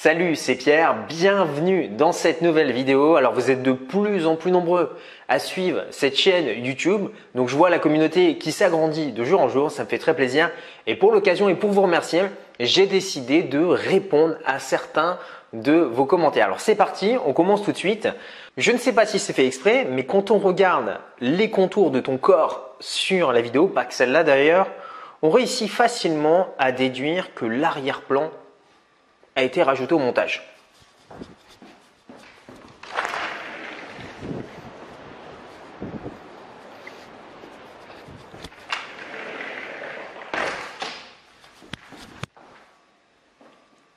Salut, c'est Pierre, bienvenue dans cette nouvelle vidéo. Alors vous êtes de plus en plus nombreux à suivre cette chaîne YouTube, donc je vois la communauté qui s'agrandit de jour en jour, ça me fait très plaisir. Et pour l'occasion et pour vous remercier, j'ai décidé de répondre à certains de vos commentaires. Alors c'est parti, on commence tout de suite. Je ne sais pas si c'est fait exprès, mais quand on regarde les contours de ton corps sur la vidéo, pas que celle-là d'ailleurs, on réussit facilement à déduire que l'arrière-plan a été rajouté au montage.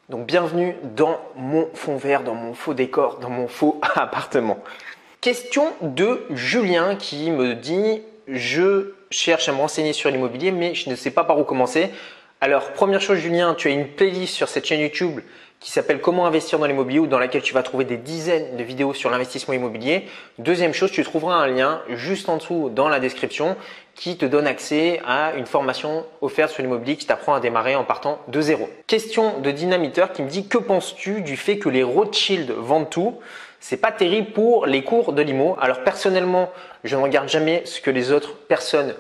Donc bienvenue dans mon fond vert, dans mon faux décor, dans mon faux appartement. Question de Julien qui me dit je cherche à me renseigner sur l'immobilier mais je ne sais pas par où commencer. Alors, première chose, Julien, tu as une playlist sur cette chaîne YouTube qui s'appelle Comment investir dans l'immobilier ou dans laquelle tu vas trouver des dizaines de vidéos sur l'investissement immobilier. Deuxième chose, tu trouveras un lien juste en dessous dans la description qui te donne accès à une formation offerte sur l'immobilier qui t'apprend à démarrer en partant de zéro. Question de dynamiteur qui me dit que penses-tu du fait que les Rothschild vendent tout? C'est pas terrible pour les cours de l'IMO. Alors personnellement, je ne regarde jamais ce que les autres personnes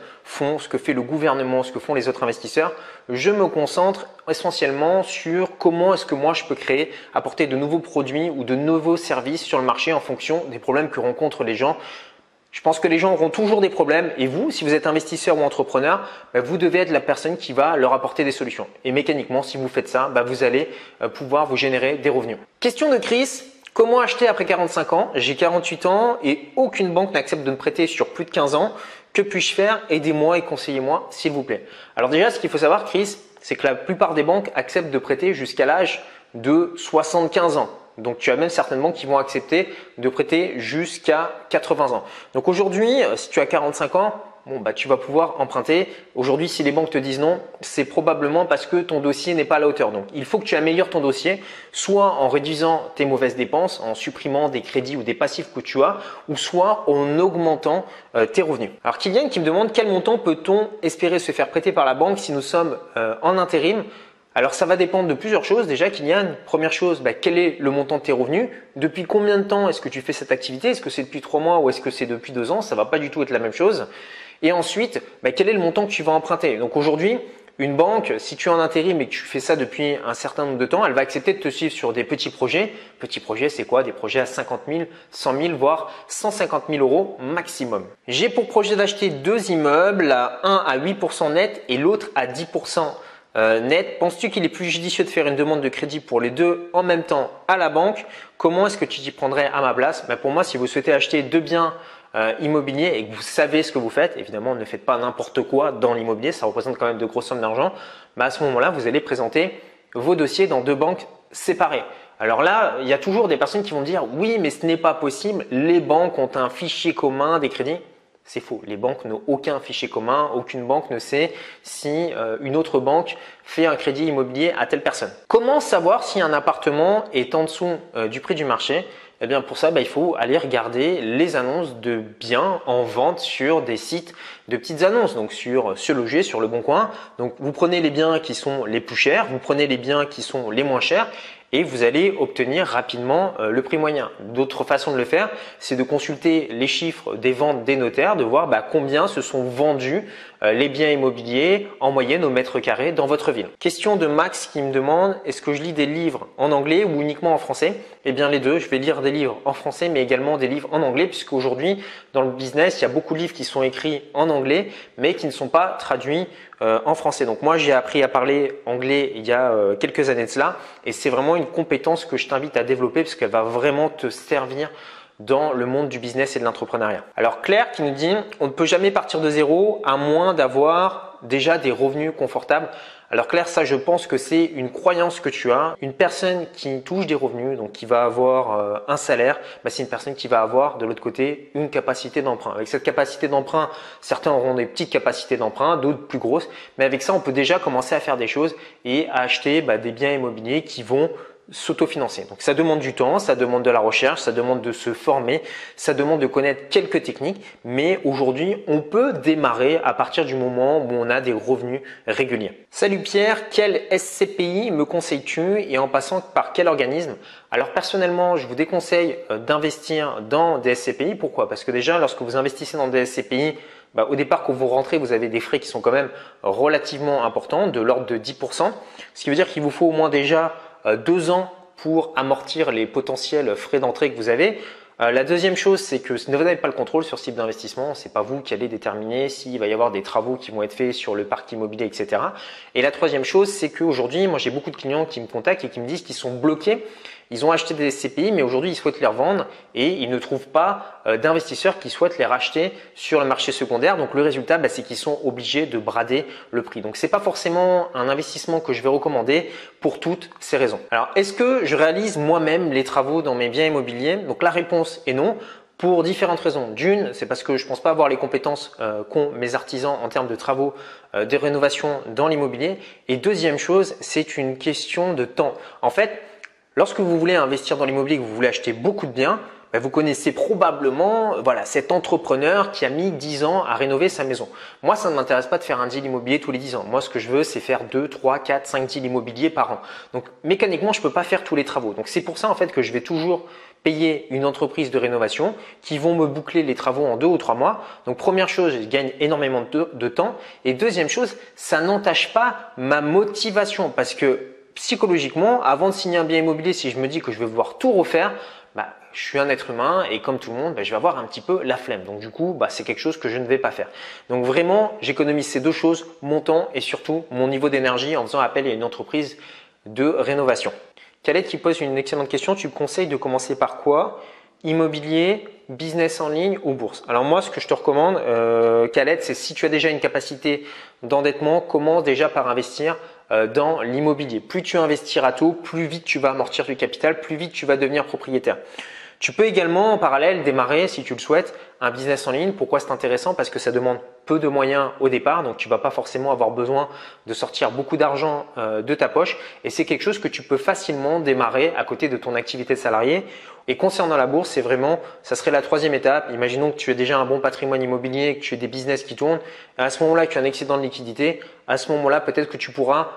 ce que fait le gouvernement, ce que font les autres investisseurs. Je me concentre essentiellement sur comment est-ce que moi je peux créer, apporter de nouveaux produits ou de nouveaux services sur le marché en fonction des problèmes que rencontrent les gens. Je pense que les gens auront toujours des problèmes et vous, si vous êtes investisseur ou entrepreneur, bah, vous devez être la personne qui va leur apporter des solutions. Et mécaniquement, si vous faites ça, bah, vous allez euh, pouvoir vous générer des revenus. Question de Chris. Comment acheter après 45 ans? J'ai 48 ans et aucune banque n'accepte de me prêter sur plus de 15 ans. Que puis-je faire? Aidez-moi et conseillez-moi, s'il vous plaît. Alors déjà, ce qu'il faut savoir, Chris, c'est que la plupart des banques acceptent de prêter jusqu'à l'âge de 75 ans. Donc tu as même certaines banques qui vont accepter de prêter jusqu'à 80 ans. Donc aujourd'hui, si tu as 45 ans, bon, bah, tu vas pouvoir emprunter. Aujourd'hui, si les banques te disent non, c'est probablement parce que ton dossier n'est pas à la hauteur. Donc, il faut que tu améliores ton dossier, soit en réduisant tes mauvaises dépenses, en supprimant des crédits ou des passifs que tu as, ou soit en augmentant euh, tes revenus. Alors, Kylian qui me demande quel montant peut-on espérer se faire prêter par la banque si nous sommes euh, en intérim? Alors ça va dépendre de plusieurs choses. Déjà, Kylian, première chose, bah, quel est le montant de tes revenus? Depuis combien de temps est-ce que tu fais cette activité? Est-ce que c'est depuis trois mois ou est-ce que c'est depuis deux ans? Ça va pas du tout être la même chose. Et ensuite, bah, quel est le montant que tu vas emprunter? Donc aujourd'hui, une banque, si tu es en intérim et que tu fais ça depuis un certain nombre de temps, elle va accepter de te suivre sur des petits projets. Petits projets, c'est quoi? Des projets à 50 000, 100 000, voire 150 000 euros maximum. J'ai pour projet d'acheter deux immeubles, un à 8% net et l'autre à 10% euh, net. Penses-tu qu'il est plus judicieux de faire une demande de crédit pour les deux en même temps à la banque? Comment est-ce que tu t'y prendrais à ma place? Ben Pour moi, si vous souhaitez acheter deux biens euh, immobilier et que vous savez ce que vous faites, évidemment ne faites pas n'importe quoi dans l'immobilier, ça représente quand même de grosses sommes d'argent, à ce moment-là, vous allez présenter vos dossiers dans deux banques séparées. Alors là, il y a toujours des personnes qui vont dire oui, mais ce n'est pas possible, les banques ont un fichier commun des crédits. C'est faux. Les banques n'ont aucun fichier commun. Aucune banque ne sait si euh, une autre banque fait un crédit immobilier à telle personne. Comment savoir si un appartement est en dessous euh, du prix du marché? Eh bien pour ça, bah, il faut aller regarder les annonces de biens en vente sur des sites de petites annonces, donc sur Se Loger, sur Le Bon Coin. Donc vous prenez les biens qui sont les plus chers, vous prenez les biens qui sont les moins chers et vous allez obtenir rapidement euh, le prix moyen. D'autres façons de le faire, c'est de consulter les chiffres des ventes des notaires, de voir bah, combien se sont vendus euh, les biens immobiliers en moyenne au mètre carré dans votre ville. Question de Max qui me demande est-ce que je lis des livres en anglais ou uniquement en français? Eh bien les deux, je vais lire des livres en français mais également des livres en anglais puisque aujourd'hui dans le business, il y a beaucoup de livres qui sont écrits en anglais mais qui ne sont pas traduits euh, en français. Donc moi, j'ai appris à parler anglais il y a euh, quelques années de cela et c'est vraiment une compétence que je t'invite à développer parce qu'elle va vraiment te servir dans le monde du business et de l'entrepreneuriat. Alors Claire qui nous dit on ne peut jamais partir de zéro à moins d'avoir déjà des revenus confortables. Alors Claire, ça je pense que c'est une croyance que tu as. Une personne qui touche des revenus, donc qui va avoir euh, un salaire, bah, c'est une personne qui va avoir de l'autre côté une capacité d'emprunt. Avec cette capacité d'emprunt, certains auront des petites capacités d'emprunt, d'autres plus grosses, mais avec ça on peut déjà commencer à faire des choses et à acheter bah, des biens immobiliers qui vont s'autofinancer. Donc ça demande du temps, ça demande de la recherche, ça demande de se former, ça demande de connaître quelques techniques, mais aujourd'hui on peut démarrer à partir du moment où on a des revenus réguliers. Salut Pierre, quel SCPI me conseilles-tu et en passant par quel organisme? Alors personnellement, je vous déconseille euh, d'investir dans des SCPI. Pourquoi? Parce que déjà, lorsque vous investissez dans des SCPI, bah, au départ, quand vous rentrez, vous avez des frais qui sont quand même relativement importants, de l'ordre de 10%, ce qui veut dire qu'il vous faut au moins déjà deux ans pour amortir les potentiels frais d'entrée que vous avez. Euh, la deuxième chose, c'est que vous n'avez pas le contrôle sur ce type d'investissement. C'est pas vous qui allez déterminer s'il va y avoir des travaux qui vont être faits sur le parc immobilier, etc. Et la troisième chose, c'est qu'aujourd'hui, moi, j'ai beaucoup de clients qui me contactent et qui me disent qu'ils sont bloqués ils ont acheté des SCPI, mais aujourd'hui, ils souhaitent les revendre et ils ne trouvent pas euh, d'investisseurs qui souhaitent les racheter sur le marché secondaire. Donc, le résultat, bah, c'est qu'ils sont obligés de brader le prix. Donc, c'est pas forcément un investissement que je vais recommander pour toutes ces raisons. Alors, est-ce que je réalise moi-même les travaux dans mes biens immobiliers? Donc, la réponse est non pour différentes raisons. D'une, c'est parce que je ne pense pas avoir les compétences euh, qu'ont mes artisans en termes de travaux euh, de rénovation dans l'immobilier. Et deuxième chose, c'est une question de temps. En fait, Lorsque vous voulez investir dans l'immobilier, que vous voulez acheter beaucoup de biens, ben, vous connaissez probablement voilà cet entrepreneur qui a mis 10 ans à rénover sa maison. Moi, ça ne m'intéresse pas de faire un deal immobilier tous les 10 ans. Moi, ce que je veux, c'est faire 2, 3, 4, 5 deals immobiliers par an. Donc, mécaniquement, je ne peux pas faire tous les travaux. Donc, c'est pour ça en fait que je vais toujours payer une entreprise de rénovation qui vont me boucler les travaux en deux ou trois mois. Donc première chose, je gagne énormément de, de temps. Et deuxième chose, ça n'entache pas ma motivation parce que psychologiquement, avant de signer un bien immobilier, si je me dis que je vais vouloir tout refaire, je suis un être humain et comme tout le monde, bah, je vais avoir un petit peu la flemme. Donc du coup, bah, c'est quelque chose que je ne vais pas faire. Donc vraiment, j'économise ces deux choses, mon temps et surtout mon niveau d'énergie en faisant appel à une entreprise de rénovation. Khaled qui pose une excellente question, tu me conseilles de commencer par quoi? Immobilier, business en ligne ou bourse? Alors moi, ce que je te recommande, euh, Khaled, c'est si tu as déjà une capacité d'endettement, commence déjà par investir euh, dans l'immobilier. Plus tu investiras tôt, plus vite tu vas amortir du capital, plus vite tu vas devenir propriétaire. Tu peux également en parallèle démarrer, si tu le souhaites, un business en ligne. Pourquoi c'est intéressant? Parce que ça demande peu de moyens au départ, donc tu vas pas forcément avoir besoin de sortir beaucoup d'argent euh, de ta poche. Et c'est quelque chose que tu peux facilement démarrer à côté de ton activité de salarié. Et concernant la bourse, c'est vraiment, ça serait la troisième étape. Imaginons que tu as déjà un bon patrimoine immobilier, que tu aies des business qui tournent. À ce moment-là, tu as un excédent de liquidité. À ce moment-là, peut-être que tu pourras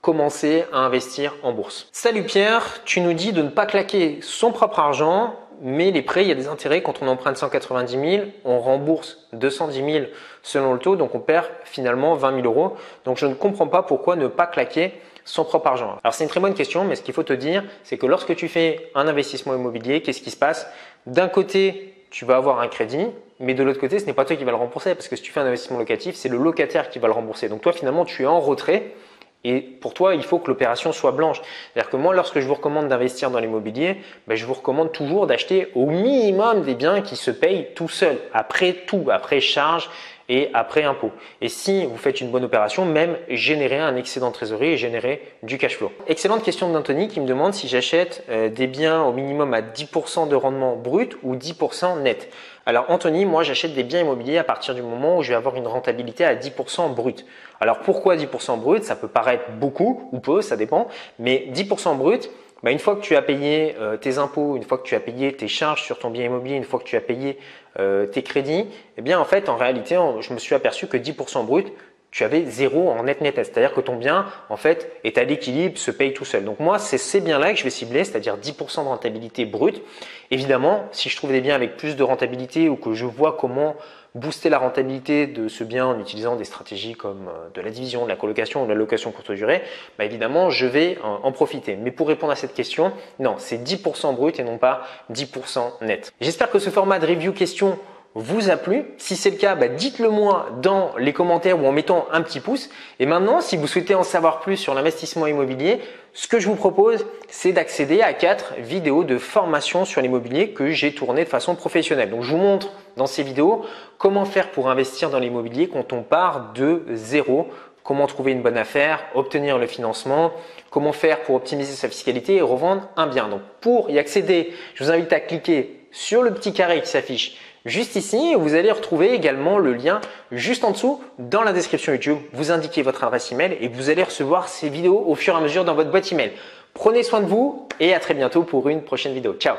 commencer à investir en bourse. Salut Pierre, tu nous dis de ne pas claquer son propre argent, mais les prêts, il y a des intérêts. Quand on emprunte 190 000, on rembourse 210 000 selon le taux, donc on perd finalement 20 000 euros. Donc je ne comprends pas pourquoi ne pas claquer son propre argent. Alors c'est une très bonne question, mais ce qu'il faut te dire, c'est que lorsque tu fais un investissement immobilier, qu'est-ce qui se passe? D'un côté, tu vas avoir un crédit, mais de l'autre côté, ce n'est pas toi qui vas le rembourser, parce que si tu fais un investissement locatif, c'est le locataire qui va le rembourser. Donc toi, finalement, tu es en retrait et pour toi, il faut que l'opération soit blanche. C'est-à-dire que moi, lorsque je vous recommande d'investir dans l'immobilier, ben, je vous recommande toujours d'acheter au minimum des biens qui se payent tout seuls, après tout, après charge et après impôt. Et si vous faites une bonne opération, même générer un excédent de trésorerie et générer du cash flow. Excellente question d'Anthony qui me demande si j'achète euh, des biens au minimum à 10% de rendement brut ou 10% net. Alors Anthony, moi j'achète des biens immobiliers à partir du moment où je vais avoir une rentabilité à 10% brut. Alors pourquoi 10% brut? Ça peut paraître beaucoup ou peu, ça dépend, mais 10% brut, bah, une fois que tu as payé euh, tes impôts, une fois que tu as payé tes charges sur ton bien immobilier, une fois que tu as payé euh, tes crédits, eh bien en fait en réalité je me suis aperçu que 10% brut, tu avais zéro en net net. C'est-à-dire que ton bien, en fait, est à l'équilibre, se paye tout seul. Donc moi, c'est ces biens-là que je vais cibler, c'est-à-dire 10% de rentabilité brute. Évidemment, si je trouve des biens avec plus de rentabilité ou que je vois comment booster la rentabilité de ce bien en utilisant des stratégies comme euh, de la division, de la colocation ou de la location courte durée, bah évidemment, je vais en profiter. Mais pour répondre à cette question, non, c'est 10% brut et non pas 10% net. J'espère que ce format de review question vous a plu. Si c'est le cas, bah, dites-le moi dans les commentaires ou en mettant un petit pouce. Et maintenant, si vous souhaitez en savoir plus sur l'investissement immobilier, ce que je vous propose, c'est d'accéder à quatre vidéos de formation sur l'immobilier que j'ai tournées de façon professionnelle. Donc, je vous montre dans ces vidéos comment faire pour investir dans l'immobilier quand on part de zéro comment trouver une bonne affaire, obtenir le financement, comment faire pour optimiser sa fiscalité et revendre un bien. Donc pour y accéder, je vous invite à cliquer sur le petit carré qui s'affiche juste ici. Vous allez retrouver également le lien juste en dessous dans la description YouTube. Vous indiquez votre adresse email et vous allez recevoir ces vidéos au fur et à mesure dans votre boîte email. Prenez soin de vous et à très bientôt pour une prochaine vidéo. Ciao